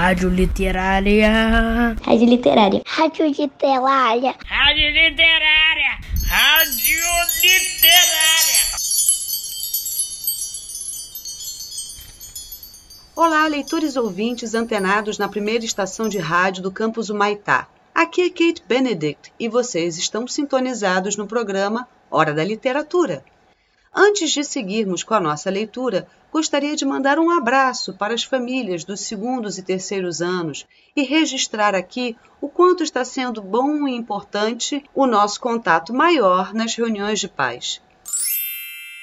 Rádio Literária. Rádio Literária. Rádio Literária. Rádio Literária. Rádio Literária. Olá, leitores ouvintes antenados na primeira estação de rádio do campus Humaitá. Aqui é Kate Benedict e vocês estão sintonizados no programa Hora da Literatura. Antes de seguirmos com a nossa leitura, gostaria de mandar um abraço para as famílias dos segundos e terceiros anos e registrar aqui o quanto está sendo bom e importante o nosso contato maior nas reuniões de paz.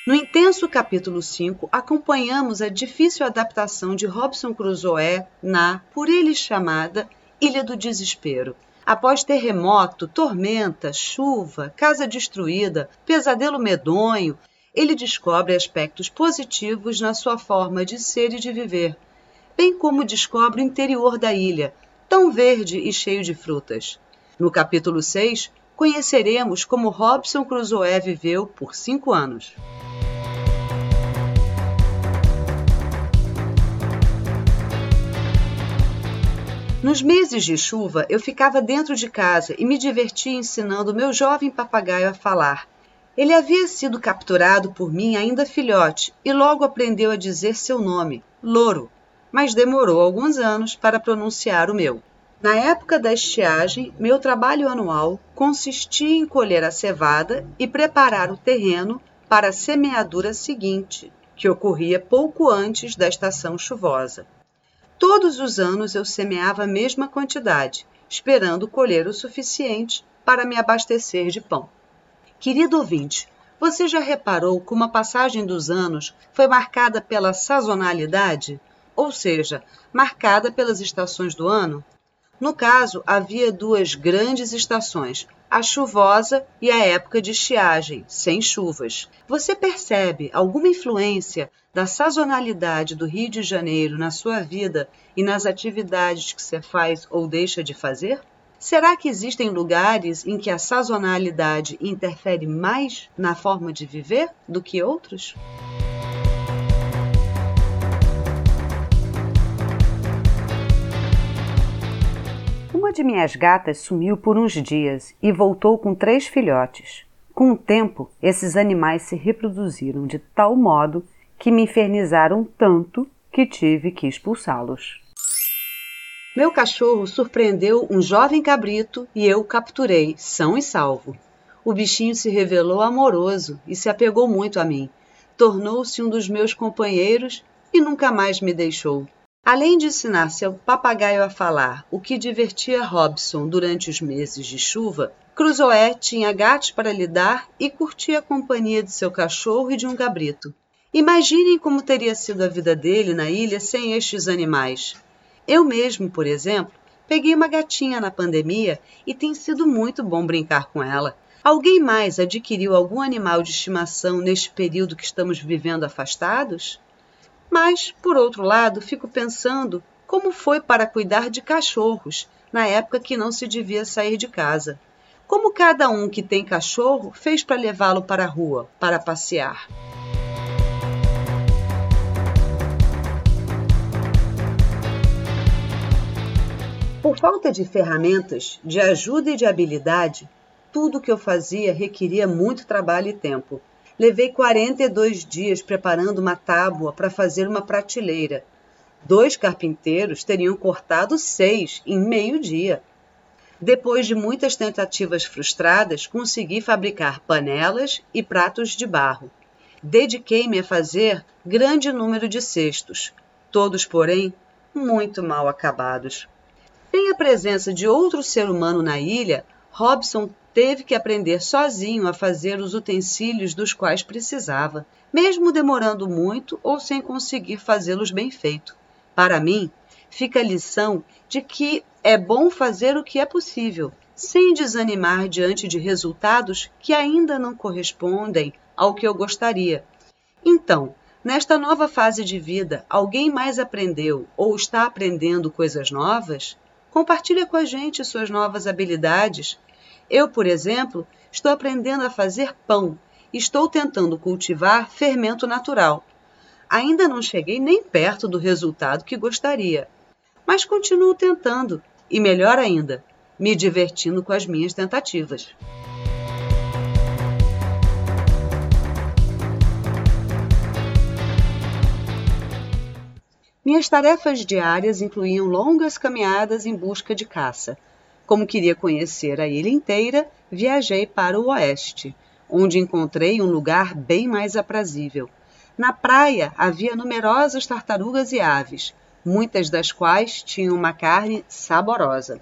No intenso capítulo 5, acompanhamos a difícil adaptação de Robson Crusoe na, por ele chamada, Ilha do Desespero. Após terremoto, tormenta, chuva, casa destruída, pesadelo medonho, ele descobre aspectos positivos na sua forma de ser e de viver, bem como descobre o interior da ilha, tão verde e cheio de frutas. No capítulo 6, conheceremos como Robson Crusoe viveu por cinco anos. Nos meses de chuva, eu ficava dentro de casa e me divertia ensinando meu jovem papagaio a falar ele havia sido capturado por mim ainda filhote e logo aprendeu a dizer seu nome, Louro, mas demorou alguns anos para pronunciar o meu. Na época da estiagem, meu trabalho anual consistia em colher a cevada e preparar o terreno para a semeadura seguinte, que ocorria pouco antes da estação chuvosa. Todos os anos eu semeava a mesma quantidade, esperando colher o suficiente para me abastecer de pão. Querido ouvinte, você já reparou como a passagem dos anos foi marcada pela sazonalidade? Ou seja, marcada pelas estações do ano? No caso, havia duas grandes estações, a chuvosa e a época de estiagem, sem chuvas. Você percebe alguma influência da sazonalidade do Rio de Janeiro na sua vida e nas atividades que você faz ou deixa de fazer? Será que existem lugares em que a sazonalidade interfere mais na forma de viver do que outros? Uma de minhas gatas sumiu por uns dias e voltou com três filhotes. Com o tempo, esses animais se reproduziram de tal modo que me infernizaram tanto que tive que expulsá-los. Meu cachorro surpreendeu um jovem cabrito e eu o capturei, são e salvo. O bichinho se revelou amoroso e se apegou muito a mim. Tornou-se um dos meus companheiros e nunca mais me deixou. Além de ensinar seu papagaio a falar, o que divertia Robson durante os meses de chuva, Cruzoé tinha gatos para lidar e curtia a companhia de seu cachorro e de um cabrito. Imaginem como teria sido a vida dele na ilha sem estes animais. Eu mesmo, por exemplo, peguei uma gatinha na pandemia e tem sido muito bom brincar com ela. Alguém mais adquiriu algum animal de estimação neste período que estamos vivendo afastados? Mas, por outro lado, fico pensando como foi para cuidar de cachorros na época que não se devia sair de casa. Como cada um que tem cachorro fez para levá-lo para a rua, para passear. Por falta de ferramentas, de ajuda e de habilidade, tudo o que eu fazia requeria muito trabalho e tempo. Levei 42 dias preparando uma tábua para fazer uma prateleira. Dois carpinteiros teriam cortado seis em meio dia. Depois de muitas tentativas frustradas, consegui fabricar panelas e pratos de barro. Dediquei-me a fazer grande número de cestos, todos, porém, muito mal acabados. Sem a presença de outro ser humano na ilha, Robson teve que aprender sozinho a fazer os utensílios dos quais precisava, mesmo demorando muito ou sem conseguir fazê-los bem feito. Para mim, fica a lição de que é bom fazer o que é possível, sem desanimar diante de resultados que ainda não correspondem ao que eu gostaria. Então, nesta nova fase de vida, alguém mais aprendeu ou está aprendendo coisas novas? Compartilha com a gente suas novas habilidades. Eu, por exemplo, estou aprendendo a fazer pão. Estou tentando cultivar fermento natural. Ainda não cheguei nem perto do resultado que gostaria. mas continuo tentando e, melhor ainda, me divertindo com as minhas tentativas. Minhas tarefas diárias incluíam longas caminhadas em busca de caça. Como queria conhecer a ilha inteira, viajei para o oeste, onde encontrei um lugar bem mais aprazível. Na praia havia numerosas tartarugas e aves, muitas das quais tinham uma carne saborosa.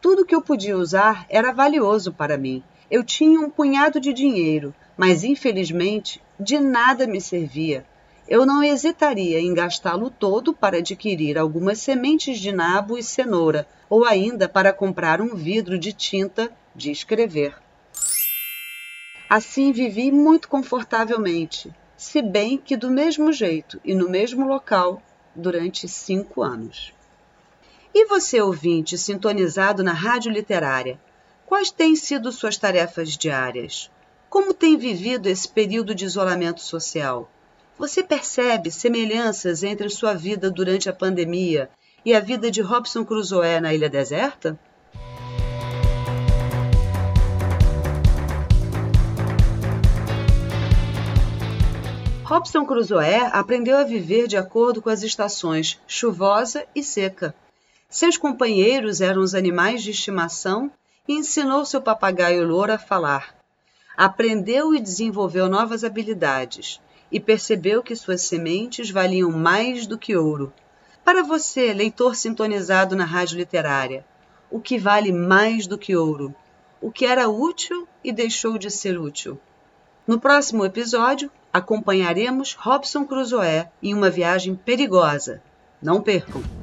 Tudo que eu podia usar era valioso para mim. Eu tinha um punhado de dinheiro, mas infelizmente de nada me servia eu não hesitaria em gastá-lo todo para adquirir algumas sementes de nabo e cenoura, ou ainda para comprar um vidro de tinta de escrever. Assim vivi muito confortavelmente, se bem que do mesmo jeito e no mesmo local durante cinco anos. E você, ouvinte, sintonizado na Rádio Literária, quais têm sido suas tarefas diárias? Como tem vivido esse período de isolamento social? Você percebe semelhanças entre sua vida durante a pandemia e a vida de Robson Crusoe na Ilha Deserta? Robson Crusoe aprendeu a viver de acordo com as estações chuvosa e seca. Seus companheiros eram os animais de estimação e ensinou seu papagaio louro a falar. Aprendeu e desenvolveu novas habilidades e percebeu que suas sementes valiam mais do que ouro. Para você, leitor sintonizado na rádio literária, o que vale mais do que ouro? O que era útil e deixou de ser útil? No próximo episódio, acompanharemos Robson Crusoe em uma viagem perigosa. Não percam!